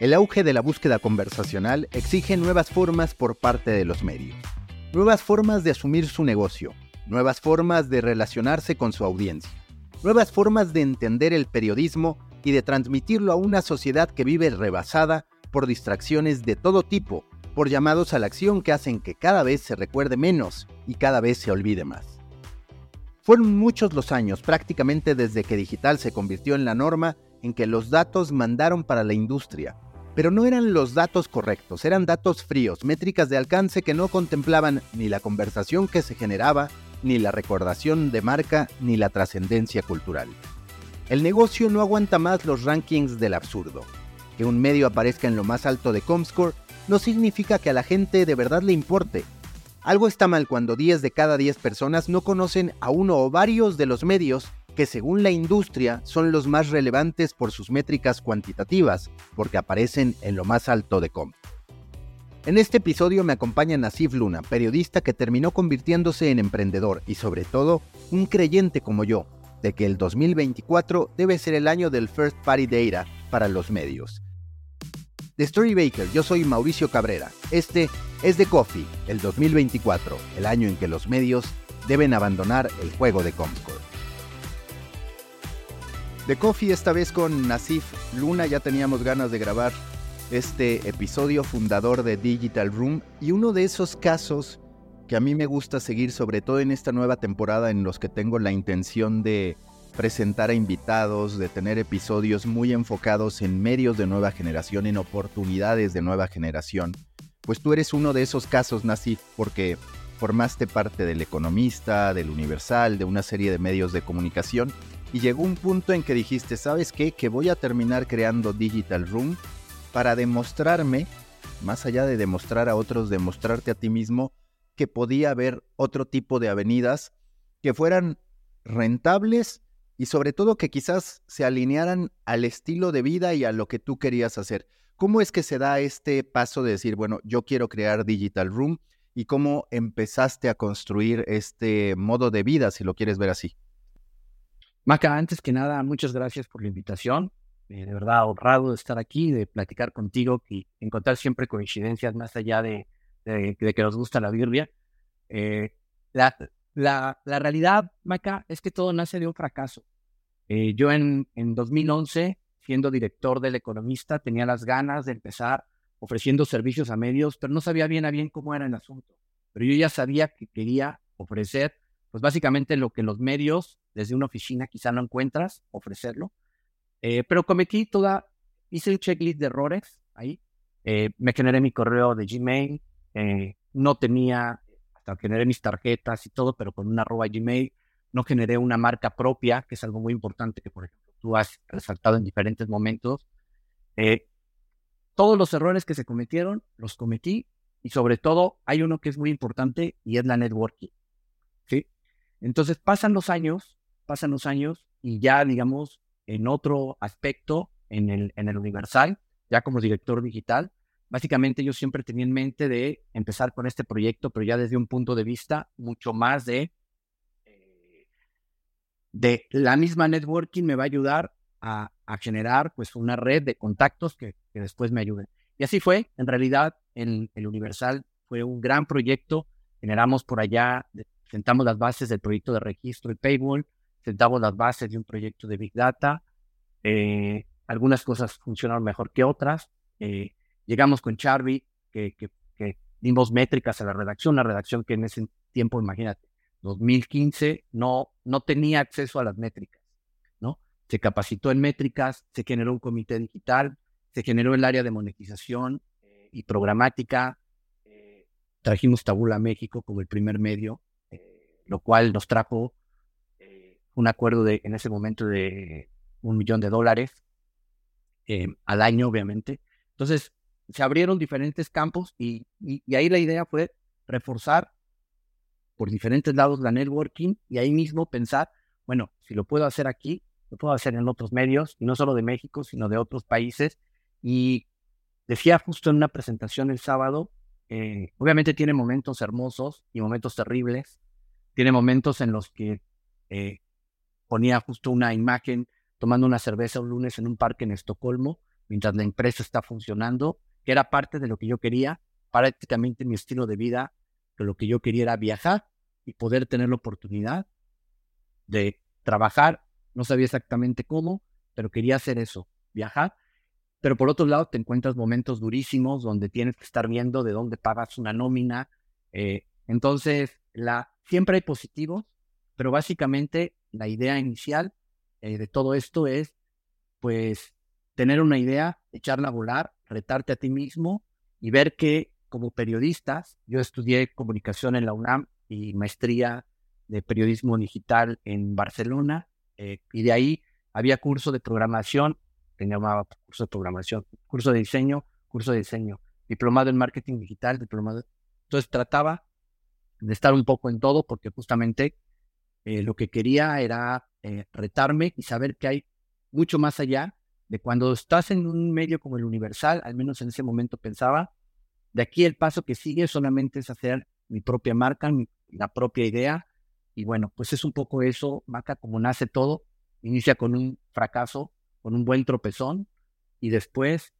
El auge de la búsqueda conversacional exige nuevas formas por parte de los medios, nuevas formas de asumir su negocio, nuevas formas de relacionarse con su audiencia, nuevas formas de entender el periodismo y de transmitirlo a una sociedad que vive rebasada por distracciones de todo tipo, por llamados a la acción que hacen que cada vez se recuerde menos y cada vez se olvide más. Fueron muchos los años, prácticamente desde que digital se convirtió en la norma, en que los datos mandaron para la industria, pero no eran los datos correctos, eran datos fríos, métricas de alcance que no contemplaban ni la conversación que se generaba, ni la recordación de marca, ni la trascendencia cultural. El negocio no aguanta más los rankings del absurdo. Que un medio aparezca en lo más alto de Comscore no significa que a la gente de verdad le importe. Algo está mal cuando 10 de cada 10 personas no conocen a uno o varios de los medios que según la industria son los más relevantes por sus métricas cuantitativas, porque aparecen en lo más alto de Com. En este episodio me acompaña Nasif Luna, periodista que terminó convirtiéndose en emprendedor y sobre todo un creyente como yo, de que el 2024 debe ser el año del First Party Data para los medios. De Storybaker, yo soy Mauricio Cabrera. Este es The Coffee, el 2024, el año en que los medios deben abandonar el juego de Comscore. De Coffee esta vez con Nasif Luna, ya teníamos ganas de grabar este episodio fundador de Digital Room y uno de esos casos que a mí me gusta seguir sobre todo en esta nueva temporada en los que tengo la intención de presentar a invitados, de tener episodios muy enfocados en medios de nueva generación, en oportunidades de nueva generación. Pues tú eres uno de esos casos, Nasif, porque formaste parte del Economista, del Universal, de una serie de medios de comunicación y llegó un punto en que dijiste, ¿sabes qué? Que voy a terminar creando Digital Room para demostrarme, más allá de demostrar a otros, demostrarte a ti mismo que podía haber otro tipo de avenidas que fueran rentables y sobre todo que quizás se alinearan al estilo de vida y a lo que tú querías hacer. ¿Cómo es que se da este paso de decir, bueno, yo quiero crear Digital Room y cómo empezaste a construir este modo de vida, si lo quieres ver así? Maca, antes que nada, muchas gracias por la invitación. Eh, de verdad, honrado de estar aquí, de platicar contigo y encontrar siempre coincidencias más allá de, que nos gusta la birria. Eh, la, la, realidad, Maca, es que todo nace de un fracaso. Eh, yo en, en 2011, siendo director del Economista, tenía las ganas de empezar ofreciendo servicios a medios, pero no sabía bien a bien cómo era el asunto. Pero yo ya sabía que quería ofrecer, pues básicamente lo que los medios desde una oficina quizá no encuentras, ofrecerlo. Eh, pero cometí toda, hice un checklist de errores ahí. Eh, me generé mi correo de Gmail, eh, no tenía, hasta generé mis tarjetas y todo, pero con una arroba Gmail, no generé una marca propia, que es algo muy importante que, por ejemplo, tú has resaltado en diferentes momentos. todos los errores que se cometieron, los cometí y sobre todo hay uno que es muy importante y es la networking. Entonces pasan los años pasan los años y ya, digamos, en otro aspecto, en el, en el Universal, ya como director digital, básicamente yo siempre tenía en mente de empezar con este proyecto, pero ya desde un punto de vista mucho más de, eh, de la misma networking me va a ayudar a, generar pues una red de contactos que, que, después me ayuden. Y así fue, en realidad, en el Universal fue un gran proyecto, generamos por allá, sentamos las bases del proyecto de registro y paywall, sentamos las bases de un proyecto de Big Data. Eh, algunas cosas funcionaron mejor que otras. Eh, llegamos con Charby, que, dimos métricas a la redacción, la redacción que en ese tiempo, imagínate, 2015, no, no tenía acceso a las métricas, ¿no? Se capacitó en métricas, se generó un comité digital, se generó el área de monetización eh, y programática. trajimos Tabula México como el primer medio, lo cual nos trajo un acuerdo de, en ese momento de un millón de dólares eh, al año, obviamente. Entonces, se abrieron diferentes campos y, y, ahí la idea fue reforzar por diferentes lados la networking y ahí mismo pensar, bueno, si lo puedo hacer aquí, lo puedo hacer en otros medios, y no solo de México, sino de otros países. Y decía justo en una presentación el sábado, eh, obviamente tiene momentos hermosos y momentos terribles, tiene momentos en los que eh, ponía justo una imagen tomando una cerveza un lunes en un parque en Estocolmo, mientras la empresa está funcionando, que era parte de lo que yo quería, prácticamente mi estilo de vida, que lo que yo quería era viajar y poder tener la oportunidad de trabajar. No sabía exactamente cómo, pero quería hacer eso, viajar. Pero por otro lado, te encuentras momentos durísimos donde tienes que estar viendo de dónde pagas una nómina. Eh, entonces, la, siempre hay positivos, pero básicamente la idea inicial eh, de todo esto es, pues, tener una idea, echarla a volar, retarte a ti mismo y ver que como periodistas, yo estudié comunicación en la UNAM y maestría de periodismo digital en Barcelona, eh, y de ahí había curso de programación, que llamaba curso de programación, curso de diseño, curso de diseño, diplomado en marketing digital, diplomado. Entonces trataba de estar un poco en todo porque justamente eh, lo que quería era eh, retarme y saber que hay mucho más allá de cuando estás en un medio como el Universal, al menos en ese momento pensaba, de aquí el paso que sigue solamente es hacer mi propia marca, mi, la propia idea. Y bueno, pues es un poco eso, Maca, como nace todo. Inicia con un fracaso, con un buen tropezón. Y después,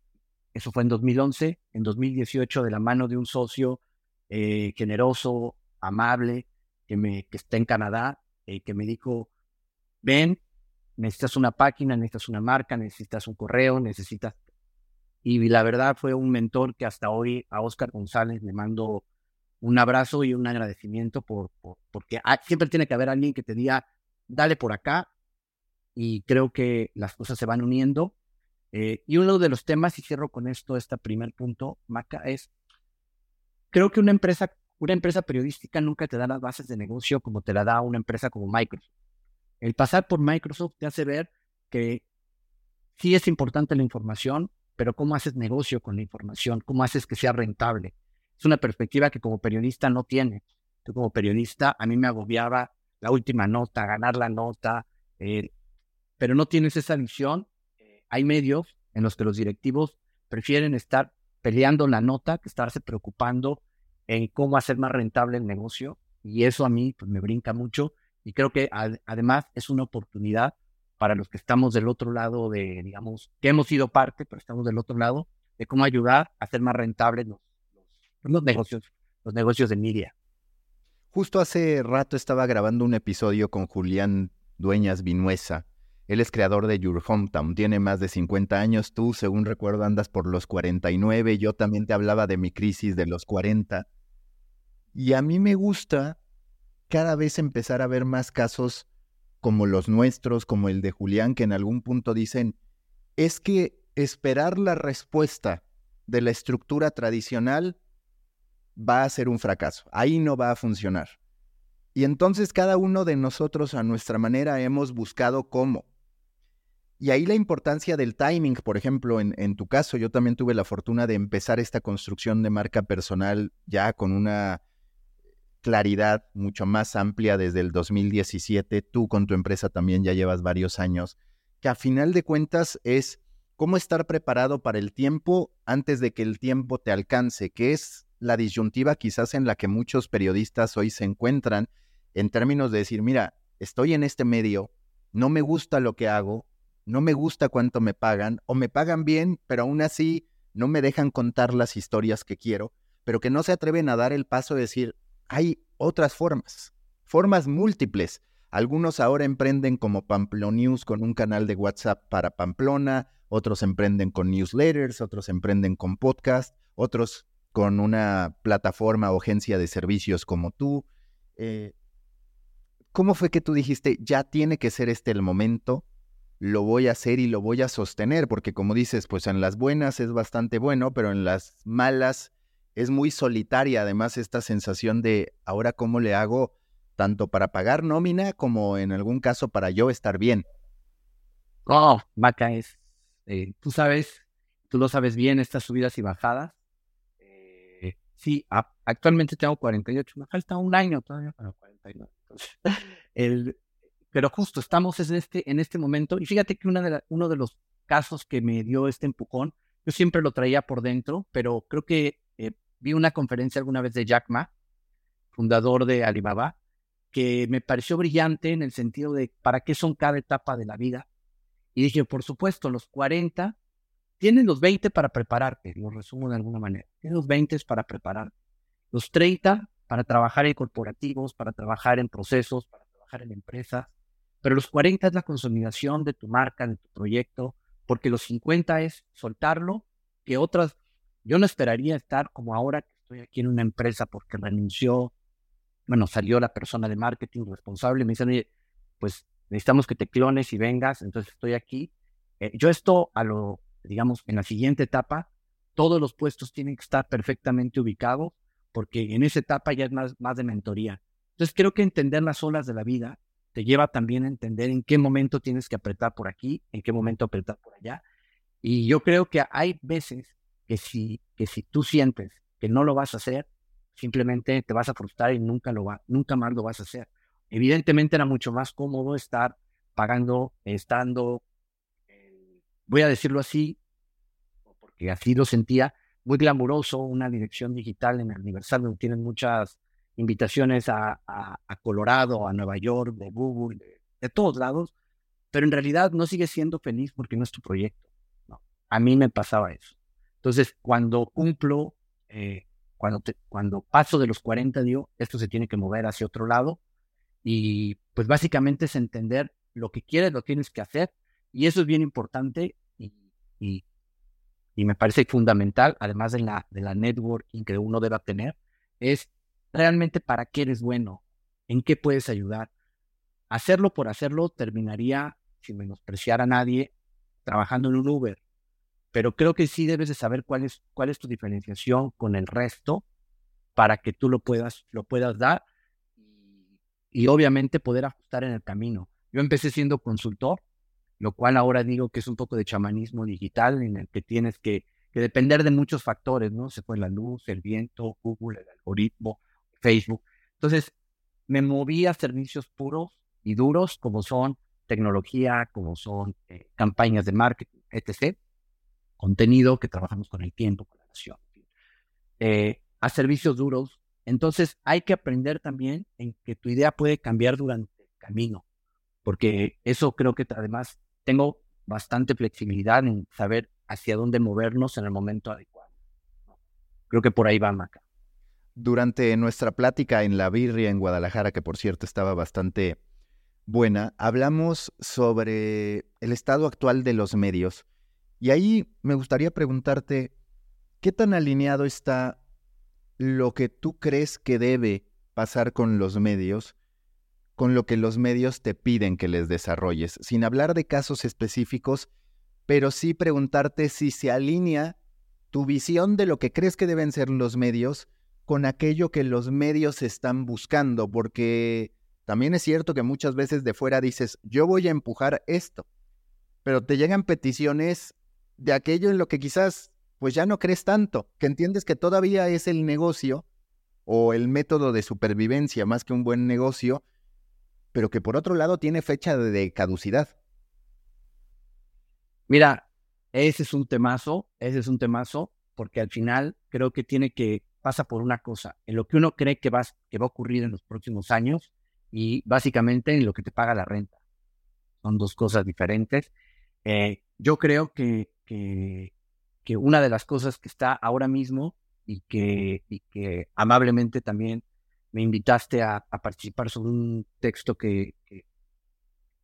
eso fue en 2011, en 2018, de la mano de un socio eh, generoso, amable, que, me, que está en Canadá, eh, que me dijo, ven, necesitas una página, necesitas una marca, necesitas un correo, necesitas... Y la verdad fue un mentor que hasta hoy a Oscar González le mando un abrazo y un agradecimiento por, porque siempre tiene que haber alguien que te diga, dale por acá. Y creo que las cosas se van uniendo. Eh, y uno de los temas, y cierro con esto, este primer punto, Maca, es, creo que una empresa, una empresa periodística nunca te da las bases de negocio como te la da una empresa como Microsoft. El pasar por Microsoft te hace ver que sí es importante la información, pero cómo haces negocio con la información, cómo haces que sea rentable. Es una perspectiva que como periodista no tiene. Tú como periodista, a mí me agobiaba la última nota, ganar la nota, eh, pero no tienes esa visión. hay medios en los que los directivos prefieren estar peleando la nota que estarse preocupando en cómo hacer más rentable el negocio. Y eso a mí pues, me brinca mucho y creo que además es una oportunidad para los que estamos del otro lado de, digamos, que hemos sido parte, pero estamos del otro lado, de cómo ayudar a hacer más rentables los, los, negocios, los negocios de media. Justo hace rato estaba grabando un episodio con Julián Dueñas Vinuesa. Él es creador de Your Hometown, tiene más de 50 años, tú según recuerdo andas por los 49, yo también te hablaba de mi crisis de los 40. Y a mí me gusta cada vez empezar a ver más casos como los nuestros, como el de Julián, que en algún punto dicen, es que esperar la respuesta de la estructura tradicional va a ser un fracaso, ahí no va a funcionar. Y entonces cada uno de nosotros a nuestra manera hemos buscado cómo. Y ahí la importancia del timing, por ejemplo, en, en, tu caso, yo también tuve la fortuna de empezar esta construcción de marca personal ya con una claridad mucho más amplia desde el 2017. Tú con tu empresa también ya llevas varios años, que a final de cuentas es cómo estar preparado para el tiempo antes de que el tiempo te alcance, que es la disyuntiva quizás en la que muchos periodistas hoy se encuentran en términos de decir, mira, estoy en este medio, no me gusta lo que hago, no me gusta cuánto me pagan, o me pagan bien, pero aún así no me dejan contar las historias que quiero, pero que no se atreven a dar el paso de decir, hay otras formas, formas múltiples. Algunos ahora emprenden como Pamplonews con un canal de WhatsApp para Pamplona, otros emprenden con newsletters, otros emprenden con podcast, otros con una plataforma o agencia de servicios como tú. Eh, ¿Cómo fue que tú dijiste, ya tiene que ser este el momento, lo voy a hacer y lo voy a sostener? Porque como dices, pues en las buenas es bastante bueno, pero en las malas es muy solitaria además esta sensación de ahora cómo le hago tanto para pagar nómina como en algún caso para yo estar bien. Oh, Maca, es, eh, tú sabes, tú lo sabes bien, estas subidas y bajadas. Eh, sí, actualmente tengo 48, me falta un año todavía para 49. el, pero justo estamos en este, en este momento y fíjate que una de uno de los casos que me dio este empujón, yo siempre lo traía por dentro, pero creo que vi una conferencia alguna vez de Jack Ma, fundador de Alibaba, que me pareció brillante en el sentido de para qué son cada etapa de la vida. Y dije, por supuesto, los 40 tienes los 20 para prepararte, lo resumo de alguna manera. Tienes los 20 para prepararte. Los 30 para trabajar en corporativos, para trabajar en procesos, para trabajar en empresas. Pero los 40 es la consolidación de tu marca, de tu proyecto, porque los 50 es soltarlo, que otras, yo no esperaría estar como ahora que estoy aquí en una empresa porque renunció, bueno, salió la persona de marketing responsable, me dicen, oye, pues necesitamos que te clones y vengas, entonces estoy aquí. Eh, yo esto a lo, digamos, en la siguiente etapa, todos los puestos tienen que estar perfectamente ubicados, porque en esa etapa ya es más, más de mentoría. Entonces creo que entender las olas de la vida te lleva también a entender en qué momento tienes que apretar por aquí, en qué momento apretar por allá. Y yo creo que hay veces que si, que si tú sientes que no lo vas a hacer, simplemente te vas a frustrar y nunca, lo va, nunca más lo vas a hacer. Evidentemente era mucho más cómodo estar pagando, estando, eh, voy a decirlo así, porque así lo sentía, muy glamuroso, una dirección digital en el Universal donde tienen muchas invitaciones a, Colorado, a Nueva York, de Google, de, todos lados, pero en realidad no sigues siendo feliz porque no es tu proyecto. A mí me pasaba eso. Entonces, cuando cumplo, eh, cuando, cuando paso de los 40, digo, esto se tiene que mover hacia otro lado y pues básicamente es entender lo que quieres, lo tienes que hacer. Y eso es bien importante y, me parece fundamental, además de la, de la networking que uno debe tener, es realmente para qué eres bueno, en qué puedes ayudar. Hacerlo por hacerlo terminaría, sin menospreciar a nadie, trabajando en un Uber. Pero creo que sí debes de saber cuál es, cuál es tu diferenciación con el resto para que tú lo puedas, lo puedas dar y obviamente poder ajustar en el camino. Yo empecé siendo consultor, lo cual ahora digo que es un poco de chamanismo digital en el que tienes que, depender de muchos factores, ¿no? Se fue la luz, el viento, Google, el algoritmo, Facebook. Entonces, me moví a servicios puros y duros como son tecnología, como son eh, campañas de marketing, etc. Contenido que trabajamos con el tiempo, con la nación. Eh, a servicios duros entonces hay que aprender también en que tu idea puede cambiar durante el camino, porque eso creo que además tengo bastante flexibilidad en saber hacia dónde movernos en el momento adecuado. Creo que por ahí va Maca. Durante nuestra plática en la Birria en Guadalajara, que por cierto estaba bastante buena, hablamos sobre el estado actual de los medios. Y ahí me gustaría preguntarte, ¿qué tan alineado está lo que tú crees que debe pasar con los medios, con lo que los medios te piden que les desarrolles, sin hablar de casos específicos, pero sí preguntarte si se alinea tu visión de lo que crees que deben ser los medios con aquello que los medios están buscando, porque también es cierto que muchas veces de fuera dices, yo voy a empujar esto, pero te llegan peticiones de aquello en lo que quizás pues ya no crees tanto, que entiendes que todavía es el negocio o el método de supervivencia más que un buen negocio, pero que por otro lado tiene fecha de caducidad. Mira, ese es un temazo, ese es un temazo, porque al final creo que tiene que, pasa por una cosa, en lo que uno cree que va, que va a ocurrir en los próximos años y básicamente en lo que te paga la renta. Son dos cosas diferentes. Eh, yo creo que, que una de las cosas que está ahora mismo y que, que amablemente también me invitaste a, participar sobre un texto que,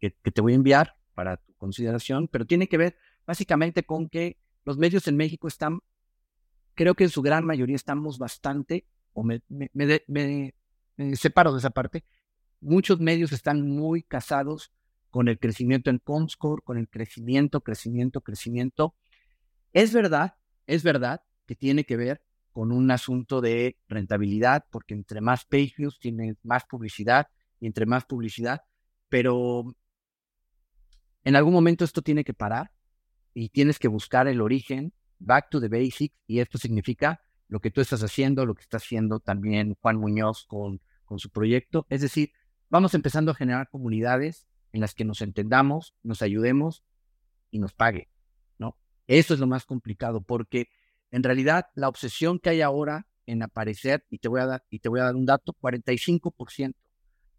que, te voy a enviar para tu consideración, pero tiene que ver básicamente con que los medios en México están, creo que en su gran mayoría estamos bastante, o me, me, me, me separo de esa parte, muchos medios están muy casados con el crecimiento en Comscore, con el crecimiento, crecimiento, crecimiento, es verdad, es verdad que tiene que ver con un asunto de rentabilidad, porque entre más page views tienes más publicidad y entre más publicidad, pero en algún momento esto tiene que parar y tienes que buscar el origen, back to the basics, y esto significa lo que tú estás haciendo, lo que está haciendo también Juan Muñoz con, con su proyecto. Es decir, vamos empezando a generar comunidades en las que nos entendamos, nos ayudemos y nos pague. Eso es lo más complicado, porque en realidad la obsesión que hay ahora en aparecer, y te voy a dar, y te voy a dar un dato, 45%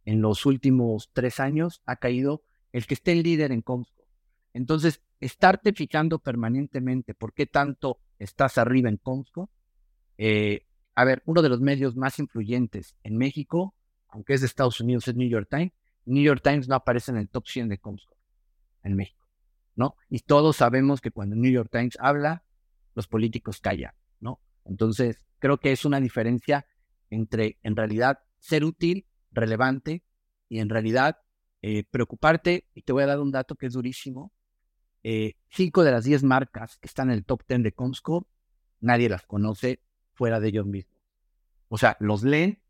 en los últimos tres años ha caído el que esté en líder en Comscore. Entonces, estarte fijando permanentemente por qué tanto estás arriba en Comscore. Eh, a ver, uno de los medios más influyentes en México, aunque es de Estados Unidos, es New York Times. New York Times no aparece en el top 100 de Comscore en México, ¿no? Y todos sabemos que cuando New York Times habla, los políticos callan, ¿no? Entonces, creo que es una diferencia entre, en realidad, ser útil, relevante, y en realidad eh, preocuparte. Y te voy a dar un dato que es durísimo. Eh, cinco de las diez marcas que están en el top ten de Comscore, nadie las conoce fuera de ellos mismos. O sea, los leen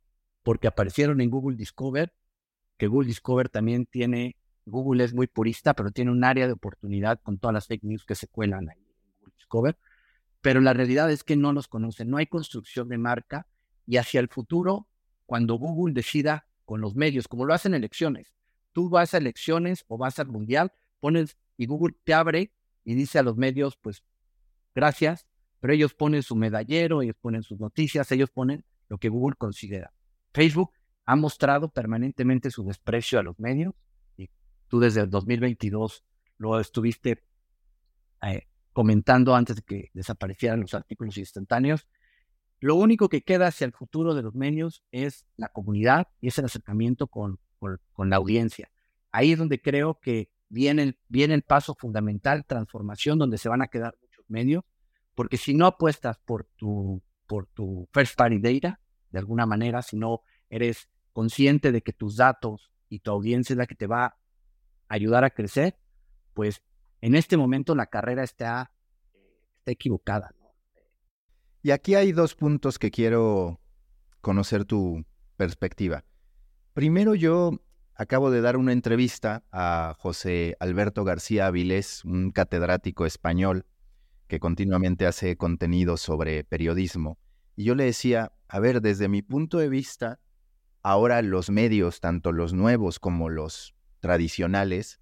porque aparecieron en Google Discover, que Google Discover también tiene, Google es muy purista, pero tiene un área de oportunidad con todas las fake news que se cuelan ahí en Google Discover. Pero la realidad es que no los conocen, no hay construcción de marca y hacia el futuro, cuando Google decida con los medios, como lo hacen elecciones, tú vas a elecciones o vas al mundial, pones y Google te abre y dice a los medios, pues gracias, pero ellos ponen su medallero, ellos ponen sus noticias, ellos ponen lo que Google considera. Facebook ha mostrado permanentemente su desprecio a los medios y tú desde el 2022 lo estuviste eh, comentando antes de que desaparecieran los artículos instantáneos. Lo único que queda hacia el futuro de los medios es la comunidad y es el acercamiento con, con, la audiencia. Ahí es donde creo que viene viene el paso fundamental, transformación, donde se van a quedar muchos medios porque si no apuestas por tu, por tu first party data, de alguna manera, si no eres consciente de que tus datos y tu audiencia es la que te va a ayudar a crecer, pues en este momento la carrera está, está equivocada. Y aquí hay dos puntos que quiero conocer tu perspectiva. Primero, yo acabo de dar una entrevista a José Alberto García Avilés, un catedrático español que continuamente hace contenido sobre periodismo. Y yo le decía, a ver, desde mi punto de vista, ahora los medios, tanto los nuevos como los tradicionales,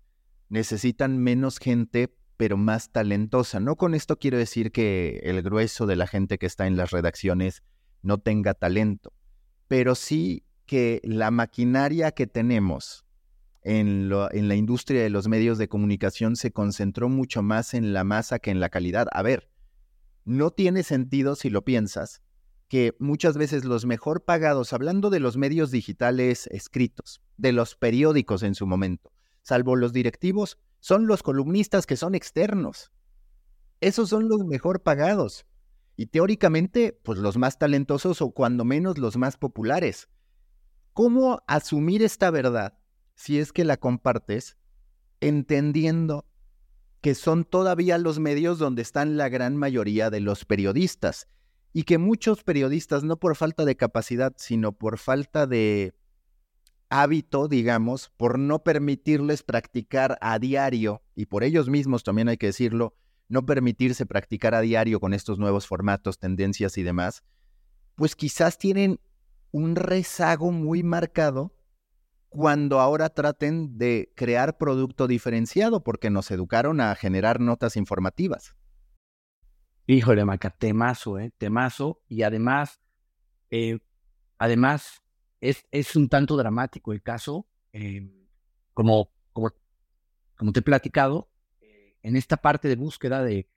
necesitan menos gente, pero más talentosa. No con esto quiero decir que el grueso de la gente que está en las redacciones no tenga talento, pero sí que la maquinaria que tenemos en, la industria de los medios de comunicación se concentró mucho más en la masa que en la calidad. A ver, no tiene sentido si lo piensas que muchas veces los mejor pagados, hablando de los medios digitales escritos, de los periódicos en su momento, salvo los directivos, son los columnistas que son externos. Esos son los mejor pagados. Y teóricamente, pues los más talentosos o cuando menos los más populares. ¿Cómo asumir esta verdad si es que la compartes, entendiendo que son todavía los medios donde están la gran mayoría de los periodistas y que muchos periodistas, no por falta de capacidad, sino por falta de hábito, digamos, por no permitirles practicar a diario, y por ellos mismos también hay que decirlo, no permitirse practicar a diario con estos nuevos formatos, tendencias y demás, pues quizás tienen un rezago muy marcado cuando ahora traten de crear producto diferenciado, porque nos educaron a generar notas informativas. Híjole, Maca, temazo, ¿eh? Temazo. Y además, eh, además, es, es, un tanto dramático el caso. Eh, como, como, como te he platicado, eh, en esta parte de búsqueda de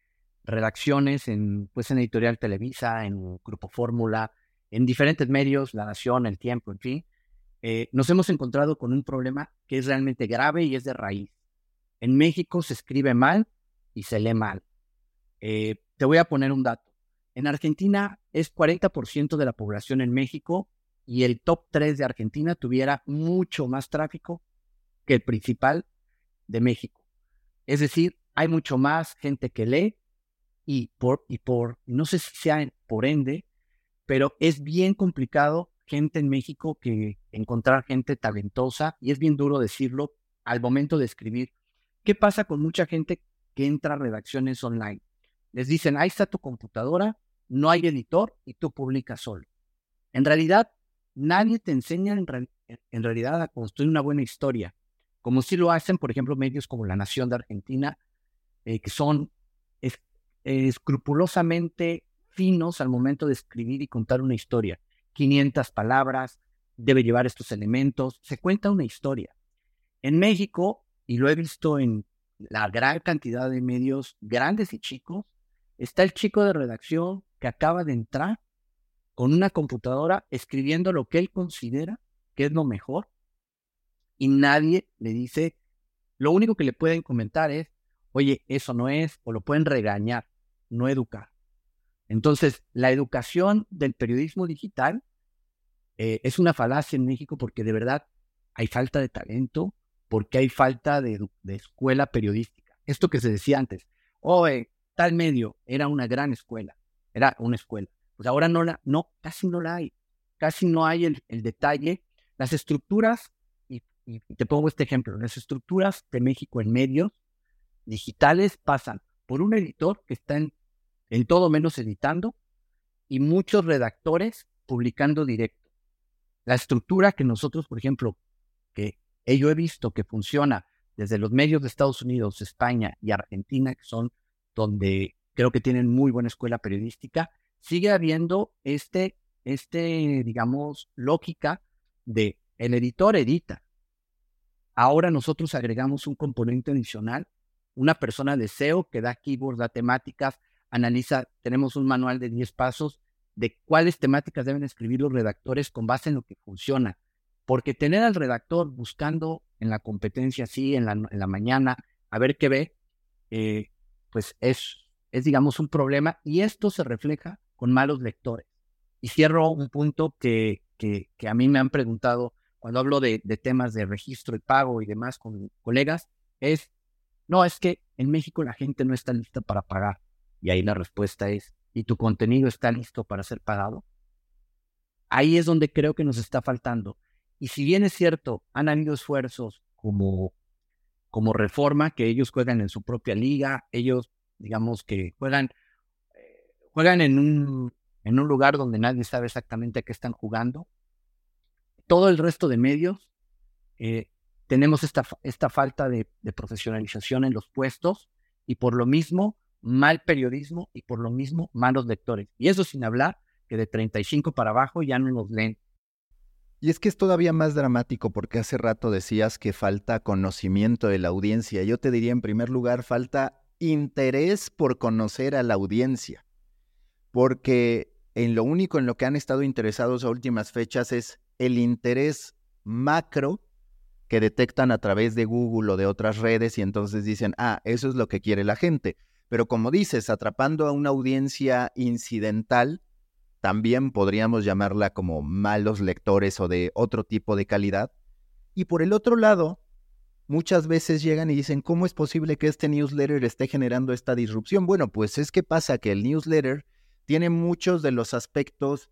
redacciones en, pues, en Editorial Televisa, en Grupo Fórmula, en diferentes medios, La Nación, El Tiempo, en fin, nos hemos encontrado con un problema que es realmente grave y es de raíz. En México se escribe mal y se lee mal. Eh, te voy a poner un dato. En Argentina es 40% de la población en México y el top 3 de Argentina tuviera mucho más tráfico que el principal de México. Es decir, hay mucho más gente que lee y por, y por no sé si sea por ende, pero es bien complicado gente en México que encontrar gente talentosa, y es bien duro decirlo al momento de escribir. ¿Qué pasa con mucha gente que entra a redacciones online? Les dicen, ahí está tu computadora, no hay editor y tú publicas solo. En realidad, nadie te enseña en, realidad a construir una buena historia, como si lo hacen, por ejemplo, medios como La Nación de Argentina, eh, que son escrupulosamente finos al momento de escribir y contar una historia. 500 palabras, debe llevar estos elementos, se cuenta una historia. En México, y lo he visto en, la gran cantidad de medios grandes y chicos, está el chico de redacción que acaba de entrar con una computadora escribiendo lo que él considera que es lo mejor y nadie le dice, lo único que le pueden comentar es, oye, eso no es, o lo pueden regañar, no educar. Entonces, la educación del periodismo digital eh, es una falacia en México porque de verdad hay falta de talento, porque hay falta de, escuela periodística. Esto que se decía antes, oye, tal medio era una gran escuela, era una escuela. Pues ahora no la, no, casi no la hay, casi no hay el, detalle. Las estructuras, y, te pongo este ejemplo, las estructuras de México en medios digitales pasan por un editor que está en, en todo menos editando y muchos redactores publicando directo. La estructura que nosotros, por ejemplo, que yo he visto que funciona desde los medios de Estados Unidos, España y Argentina, que son donde creo que tienen muy buena escuela periodística, sigue habiendo este, este, digamos, lógica de el editor edita. Ahora nosotros agregamos un componente adicional, una persona de SEO que da keywords, da temáticas, analiza, tenemos un manual de 10 pasos de cuáles temáticas deben escribir los redactores con base en lo que funciona. Porque tener al redactor buscando en la competencia así, en la, en la mañana, a ver qué ve, eh, pues es, es, digamos, un problema y esto se refleja con malos lectores. Y cierro un punto que, que, a mí me han preguntado cuando hablo de, de, temas de registro y pago y demás con colegas, es, no, es que en México la gente no está lista para pagar. Y ahí la respuesta es, ¿y tu contenido está listo para ser pagado? Ahí es donde creo que nos está faltando. Y si bien es cierto, han habido esfuerzos como, como reforma, que ellos juegan en su propia liga, ellos, digamos que juegan, eh, juegan en un, en un lugar donde nadie sabe exactamente a qué están jugando. Todo el resto de medios, eh, tenemos esta, esta falta de, de profesionalización en los puestos y por lo mismo mal periodismo y por lo mismo malos lectores. Y eso sin hablar que de 35 para abajo ya no nos leen y es que es todavía más dramático porque hace rato decías que falta conocimiento de la audiencia. Yo te diría en primer lugar, falta interés por conocer a la audiencia. Porque en lo único en lo que han estado interesados a últimas fechas es el interés macro que detectan a través de Google o de otras redes y entonces dicen, ah, eso es lo que quiere la gente. Pero como dices, atrapando a una audiencia incidental, también podríamos llamarla como malos lectores o de otro tipo de calidad. Y por el otro lado, muchas veces llegan y dicen, ¿cómo es posible que este newsletter esté generando esta disrupción? Bueno, pues es que pasa que el newsletter tiene muchos de los aspectos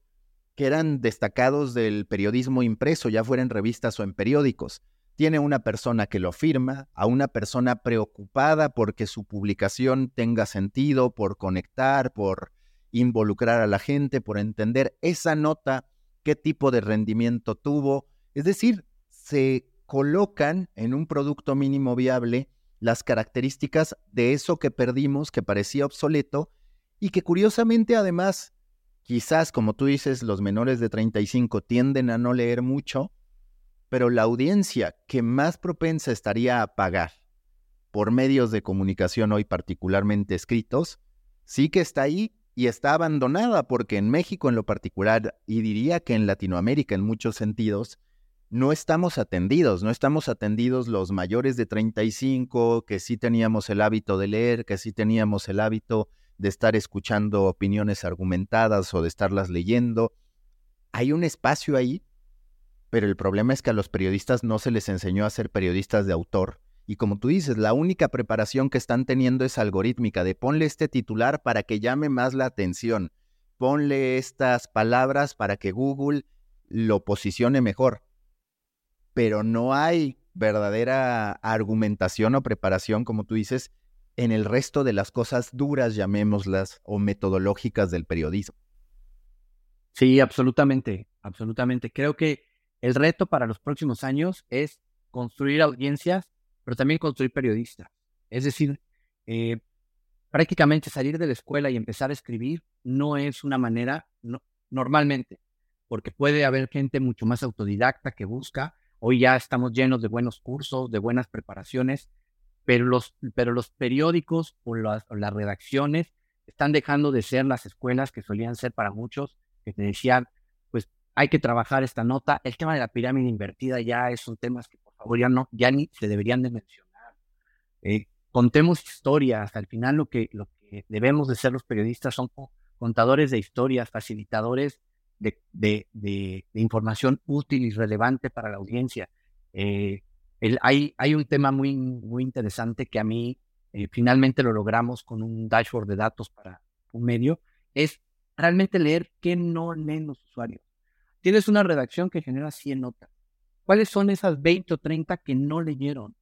que eran destacados del periodismo impreso, ya fuera en revistas o en periódicos. Tiene una persona que lo firma, a una persona preocupada porque su publicación tenga sentido, por conectar, por involucrar a la gente, por entender esa nota, qué tipo de rendimiento tuvo. Es decir, se colocan en un producto mínimo viable las características de eso que perdimos, que parecía obsoleto, y que curiosamente además, quizás como tú dices, los menores de 35 tienden a no leer mucho, pero la audiencia que más propensa estaría a pagar por medios de comunicación hoy particularmente escritos, sí que está ahí y está abandonada porque en México en lo particular, y diría que en Latinoamérica en muchos sentidos, no estamos atendidos, no estamos atendidos los mayores de 35, que sí teníamos el hábito de leer, que sí teníamos el hábito de estar escuchando opiniones argumentadas o de estarlas leyendo. Hay un espacio ahí, pero el problema es que a los periodistas no se les enseñó a ser periodistas de autor, y como tú dices, la única preparación que están teniendo es algorítmica, de ponle este titular para que llame más la atención, ponle estas palabras para que Google lo posicione mejor. Pero no hay verdadera argumentación o preparación, como tú dices, en el resto de las cosas duras, llamémoslas, o metodológicas del periodismo. Sí, absolutamente, absolutamente. Creo que el reto para los próximos años es construir audiencias pero también construir periodistas. Es decir, eh, prácticamente salir de la escuela y empezar a escribir no es una manera, normalmente, porque puede haber gente mucho más autodidacta que busca. Hoy ya estamos llenos de buenos cursos, de buenas preparaciones, pero los, pero los periódicos o las, las redacciones están dejando de ser las escuelas que solían ser para muchos, que te decían, hay que trabajar esta nota. El tema de la pirámide invertida ya es un tema que por favor ya no, ya ni se deberían de mencionar. Eh, contemos historias, al final lo que, lo que debemos de ser los periodistas son contadores de historias, facilitadores de, información útil y relevante para la audiencia. Eh, hay, hay un tema muy, muy interesante que a mí eh, finalmente lo logramos con un dashboard de datos para un medio, es realmente leer qué no leen los usuarios. Tienes una redacción que genera 100 notas. ¿Cuáles son esas 20 o 30 que no leyeron?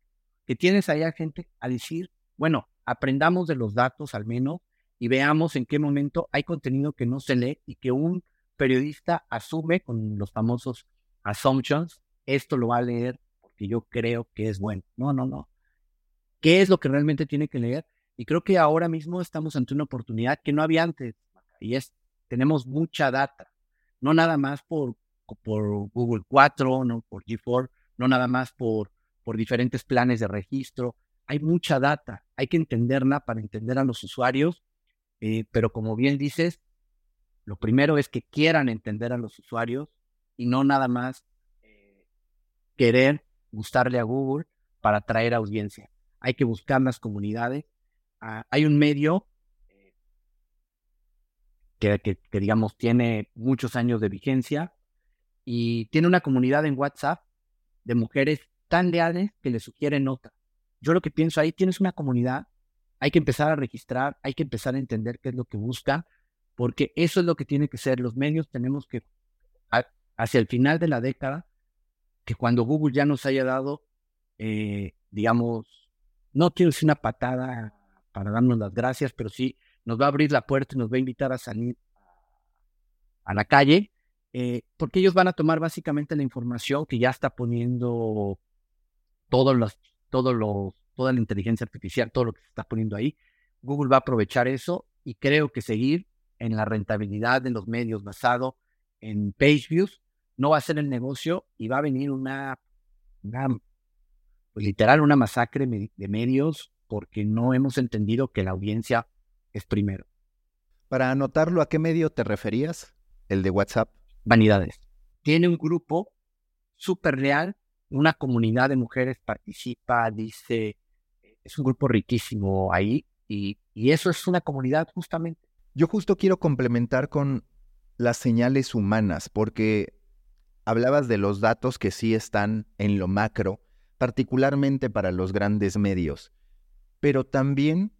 Que tienes ahí a gente a decir, bueno, aprendamos de los datos al menos y veamos en qué momento hay contenido que no se lee y que un periodista asume con los famosos assumptions, esto lo va a leer porque yo creo que es bueno. No, no, no. ¿Qué es lo que realmente tiene que leer? Y creo que ahora mismo estamos ante una oportunidad que no había antes, y es, tenemos mucha data, no nada más por, por Google 4, no por G4, no nada más por, por diferentes planes de registro, hay mucha data, hay que entenderla para entender a los usuarios eh, pero como bien dices, lo primero es que quieran entender a los usuarios y no nada más eh, querer gustarle a Google para atraer audiencia. Hay que buscar las comunidades. Ah, hay un medio que, digamos, tiene muchos años de vigencia y tiene una comunidad en WhatsApp de mujeres tan leales que le sugieren notas. Yo lo que pienso ahí, tienes una comunidad hay que empezar a registrar, hay que empezar a entender qué es lo que buscan, porque eso es lo que tiene que ser. Los medios tenemos que, hacia el final de la década, que cuando Google ya nos haya dado, eh, digamos, no quiero decir una patada para darnos las gracias, pero sí nos va a abrir la puerta y nos va a invitar a salir a la calle, eh, porque ellos van a tomar básicamente la información que ya está poniendo todos los, todos los toda la inteligencia artificial, todo lo que se está poniendo ahí. Google va a aprovechar eso y creo que seguir en la rentabilidad de los medios basado en page views no va a ser el negocio y va a venir una, pues, literal, una masacre de medios porque no hemos entendido que la audiencia es primero. Para anotarlo, ¿a qué medio te referías? ¿El de WhatsApp? Vanidades. Tiene un grupo súper real, una comunidad de mujeres participa, dice, es un grupo riquísimo ahí y, eso es una comunidad justamente. Yo justo quiero complementar con las señales humanas, porque hablabas de los datos que sí están en lo macro, particularmente para los grandes medios, pero también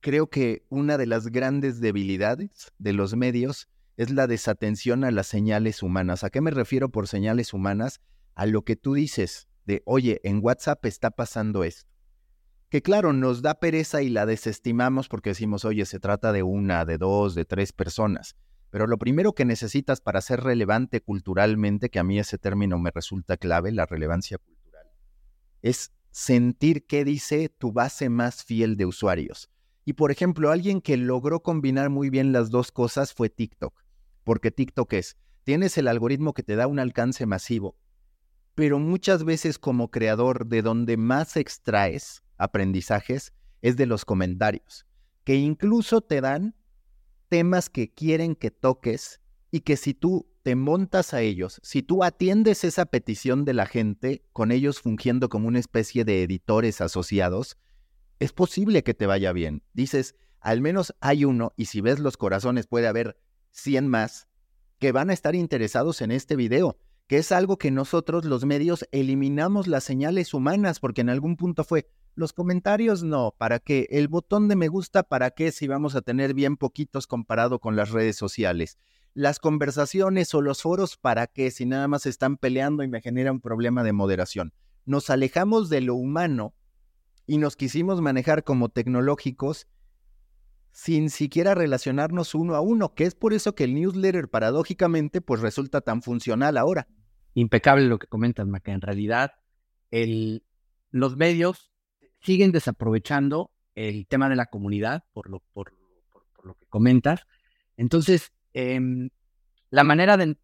creo que una de las grandes debilidades de los medios es la desatención a las señales humanas. ¿A qué me refiero por señales humanas? A lo que tú dices de, oye, en WhatsApp está pasando esto que claro, nos da pereza y la desestimamos porque decimos, oye, se trata de una, de dos, de tres personas. Pero lo primero que necesitas para ser relevante culturalmente, que a mí ese término me resulta clave, la relevancia cultural, es sentir qué dice tu base más fiel de usuarios. Y por ejemplo, alguien que logró combinar muy bien las dos cosas fue TikTok. Porque TikTok es, tienes el algoritmo que te da un alcance masivo, pero muchas veces como creador de donde más extraes aprendizajes es de los comentarios, que incluso te dan temas que quieren que toques y que si tú te montas a ellos, si tú atiendes esa petición de la gente, con ellos fungiendo como una especie de editores asociados, es posible que te vaya bien. Dices, al menos hay uno, y si ves los corazones puede haber 100 más, que van a estar interesados en este video, que es algo que nosotros los medios eliminamos las señales humanas, porque en algún punto fue, los comentarios no, ¿para qué? El botón de me gusta, ¿para qué? Si vamos a tener bien poquitos comparado con las redes sociales. Las conversaciones o los foros, ¿para qué? Si nada más están peleando y me genera un problema de moderación. Nos alejamos de lo humano y nos quisimos manejar como tecnológicos sin siquiera relacionarnos uno a uno, que es por eso que el newsletter paradójicamente pues resulta tan funcional ahora. Impecable lo que comentas, Maca. En realidad, el, los medios siguen desaprovechando el tema de la comunidad, por lo, por, lo que comentas. Entonces, em, la manera de...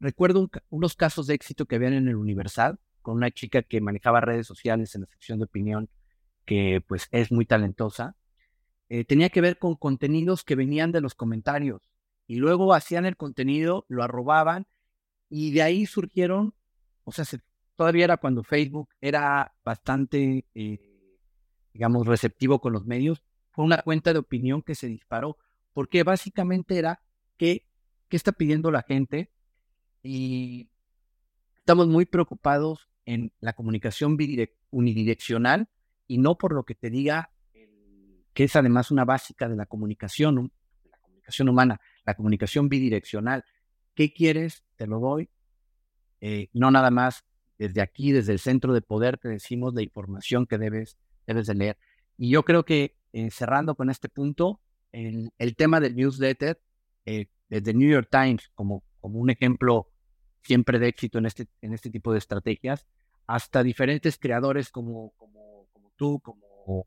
Recuerdo unos casos de éxito que habían en el Universal, con una chica que manejaba redes sociales en la sección de opinión que pues es muy talentosa, eh, tenía que ver con contenidos que venían de los comentarios y luego hacían el contenido, lo arrobaban y de ahí surgieron, o sea, todavía era cuando Facebook era bastante, eh, digamos, receptivo con los medios, fue una cuenta de opinión que se disparó, porque básicamente era que, qué está pidiendo la gente y estamos muy preocupados en la comunicación unidireccional y no por lo que te diga, que es además una básica de la comunicación, la comunicación humana, la comunicación bidireccional. ¿Qué quieres? Te lo doy. Eh, no nada más desde aquí, desde el centro de poder, te decimos la información que debes, debes de leer. Y yo creo que eh, cerrando con este punto, el, el tema del newsletter, eh, desde New York Times como, como un ejemplo siempre de éxito en este, en este tipo de estrategias, hasta diferentes creadores como, como, tú, como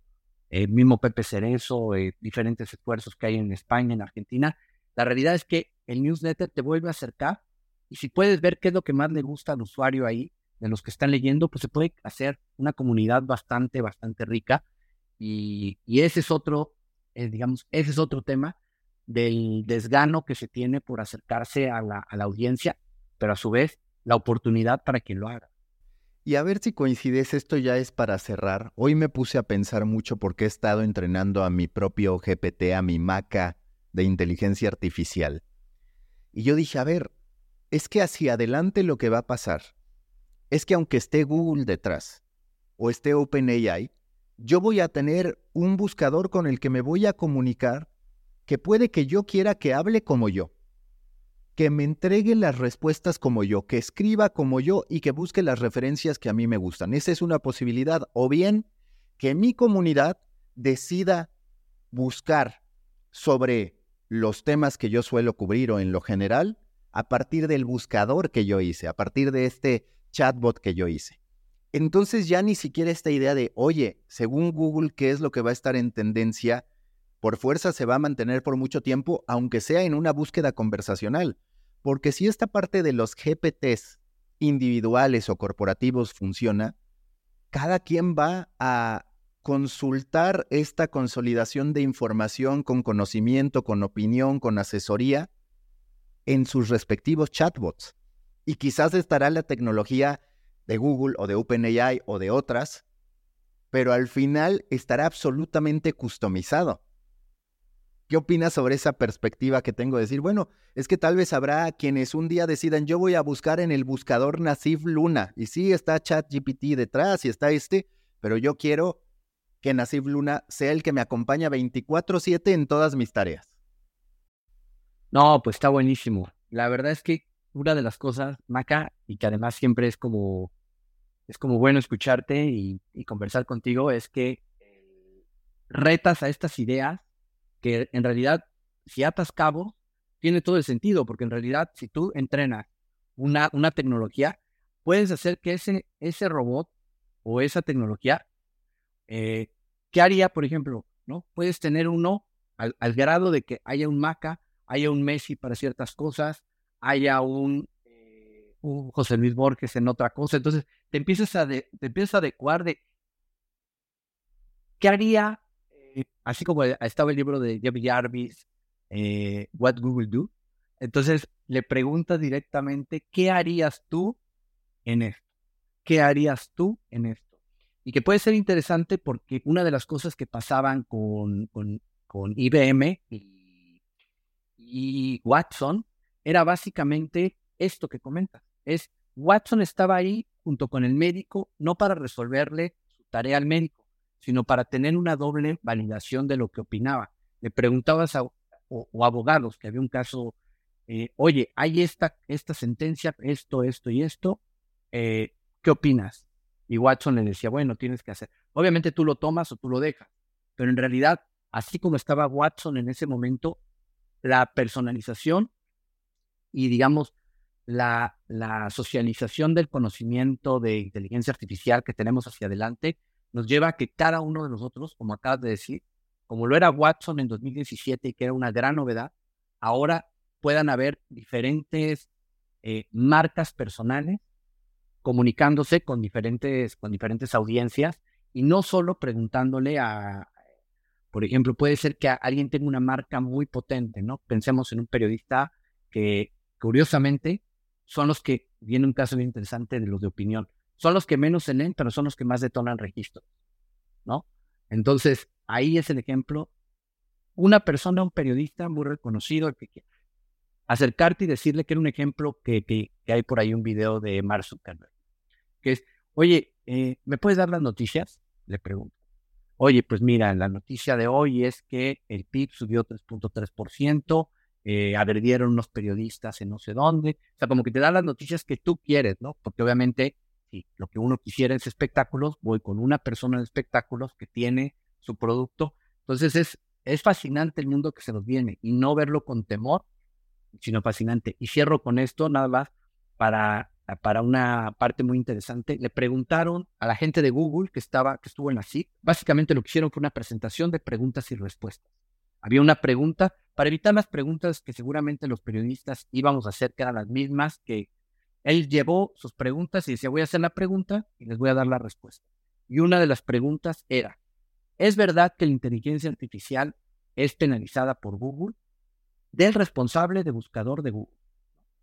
el mismo Pepe Cerezo, eh, diferentes esfuerzos que hay en España, en Argentina. La realidad es que el newsletter te vuelve a acercar y si puedes ver qué es lo que más le gusta al usuario ahí, de los que están leyendo, pues se puede hacer una comunidad bastante, bastante rica. Y, y ese es otro, eh, digamos, ese es otro tema del desgano que se tiene por acercarse a la, a la audiencia, pero a su vez la oportunidad para que lo haga. Y a ver si coincides, esto ya es para cerrar. Hoy me puse a pensar mucho porque he estado entrenando a mi propio GPT, a mi maca de inteligencia artificial. Y yo dije, a ver, es que hacia adelante lo que va a pasar es que aunque esté Google detrás o esté OpenAI, yo voy a tener un buscador con el que me voy a comunicar que puede que yo quiera que hable como yo que me entregue las respuestas como yo, que escriba como yo y que busque las referencias que a mí me gustan. Esa es una posibilidad. O bien que mi comunidad decida buscar sobre los temas que yo suelo cubrir o en lo general a partir del buscador que yo hice, a partir de este chatbot que yo hice. Entonces ya ni siquiera esta idea de, oye, según Google, ¿qué es lo que va a estar en tendencia? Por fuerza se va a mantener por mucho tiempo, aunque sea en una búsqueda conversacional. Porque si esta parte de los GPTs individuales o corporativos funciona, cada quien va a consultar esta consolidación de información con conocimiento, con opinión, con asesoría en sus respectivos chatbots. Y quizás estará la tecnología de Google o de OpenAI o de otras, pero al final estará absolutamente customizado. ¿Qué opinas sobre esa perspectiva que tengo de decir, bueno, es que tal vez habrá quienes un día decidan, yo voy a buscar en el buscador Nasif Luna, y sí está ChatGPT detrás y está este, pero yo quiero que Nasif Luna sea el que me acompaña 24/7 en todas mis tareas. No, pues está buenísimo. La verdad es que una de las cosas, Maca, y que además siempre es como, es como bueno escucharte y, y conversar contigo, es que retas a estas ideas que en realidad, si atas cabo, tiene todo el sentido, porque en realidad, si tú entrenas una, una tecnología, puedes hacer que ese, ese robot o esa tecnología, eh, ¿qué haría, por ejemplo? ¿no? Puedes tener uno al, grado de que haya un Maca, haya un Messi para ciertas cosas, haya un, eh, un José Luis Borges en otra cosa. Entonces, te empiezas a, te empiezas a adecuar de qué haría así como estaba el libro de David Jarvis, eh, What Google Do. Entonces le preguntas directamente, ¿qué harías tú en esto? ¿Qué harías tú en esto? Y que puede ser interesante porque una de las cosas que pasaban con, con, IBM y, y Watson era básicamente esto que comentas. Es Watson estaba ahí junto con el médico, no para resolverle su tarea al médico, sino para tener una doble validación de lo que opinaba. Le preguntabas a o, abogados que había un caso, eh, oye, hay esta, esta sentencia, esto, esto y esto, eh, ¿qué opinas? Y Watson le decía, bueno, tienes que hacer. Obviamente tú lo tomas o tú lo dejas, pero en realidad, así como estaba Watson en ese momento, la personalización y digamos la, la socialización del conocimiento de inteligencia artificial que tenemos hacia adelante nos lleva a que cada uno de nosotros, como acabas de decir, como lo era Watson en 2017 y que era una gran novedad, ahora puedan haber diferentes eh, marcas personales comunicándose con diferentes, con diferentes audiencias Y no solo preguntándole a, por ejemplo, puede ser que alguien tenga una marca muy potente, ¿no? Pensemos en un periodista que, curiosamente, son los que, viene un caso muy interesante de los de opinión, son los que menos se leen, pero son los que más detonan registros, ¿no? Entonces, ahí es el ejemplo. Una persona, un periodista muy reconocido, que, acercarte y decirle que era un ejemplo que, que, hay por ahí un video de Mark Zuckerberg, que es, oye, eh, ¿me puedes dar las noticias? Le pregunto. Oye, pues mira, la noticia de hoy es que el PIB subió 3.3%, eh, unos periodistas en no sé dónde. O sea, como que te dan las noticias que tú quieres, ¿no? Porque obviamente, si lo que uno quisiera es espectáculos, voy con una persona de espectáculos que tiene su producto. Entonces es, es fascinante el mundo que se nos viene y no verlo con temor, sino fascinante. Y cierro con esto, nada más, para, para una parte muy interesante. Le preguntaron a la gente de Google que, estaba, que estuvo en la CIC, básicamente lo que hicieron fue una presentación de preguntas y respuestas. Había una pregunta, para evitar las preguntas que seguramente los periodistas íbamos a hacer, que eran las mismas, que él llevó sus preguntas y decía, voy a hacer la pregunta y les voy a dar la respuesta. Y una de las preguntas era, ¿es verdad que la inteligencia artificial es penalizada por Google? Del responsable de buscador de Google,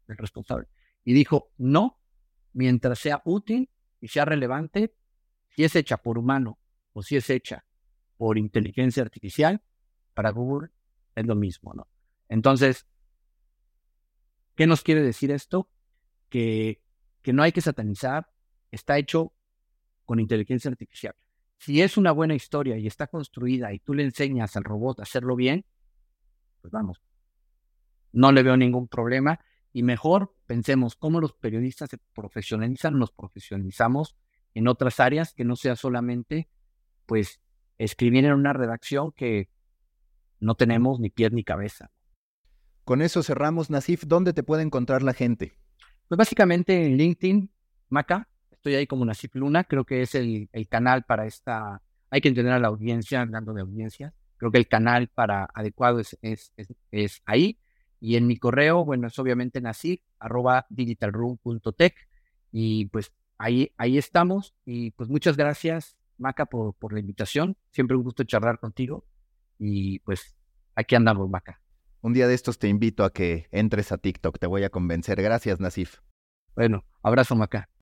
del responsable. Y dijo, no, mientras sea útil y sea relevante, si es hecha por humano o si es hecha por inteligencia artificial, para Google es lo mismo, ¿no? Entonces, ¿qué nos quiere decir esto? Que, que no hay que satanizar, está hecho con inteligencia artificial. Si es una buena historia y está construida y tú le enseñas al robot a hacerlo bien, pues vamos, no le veo ningún problema y mejor pensemos cómo los periodistas se profesionalizan, nos profesionalizamos en otras áreas que no sea solamente pues escribir en una redacción que no tenemos ni pies ni cabeza. Con eso cerramos, Nasif. ¿Dónde te puede encontrar la gente? Pues básicamente en LinkedIn, Maca. Estoy ahí como Nasif Luna. Creo que es el, canal para esta. Hay que entender a la audiencia, hablando de audiencia. Creo que el canal para adecuado es, es, es, ahí. Y en mi correo, bueno, es obviamente nasif, arroba digitalroom.tech. Y pues ahí, ahí estamos. Y pues muchas gracias, Maca, por, por la invitación. Siempre un gusto charlar contigo. Y pues aquí andamos, Maca. Un día de estos te invito a que entres a TikTok, te voy a convencer. Gracias, Nasif. Bueno, abrazo, Maca.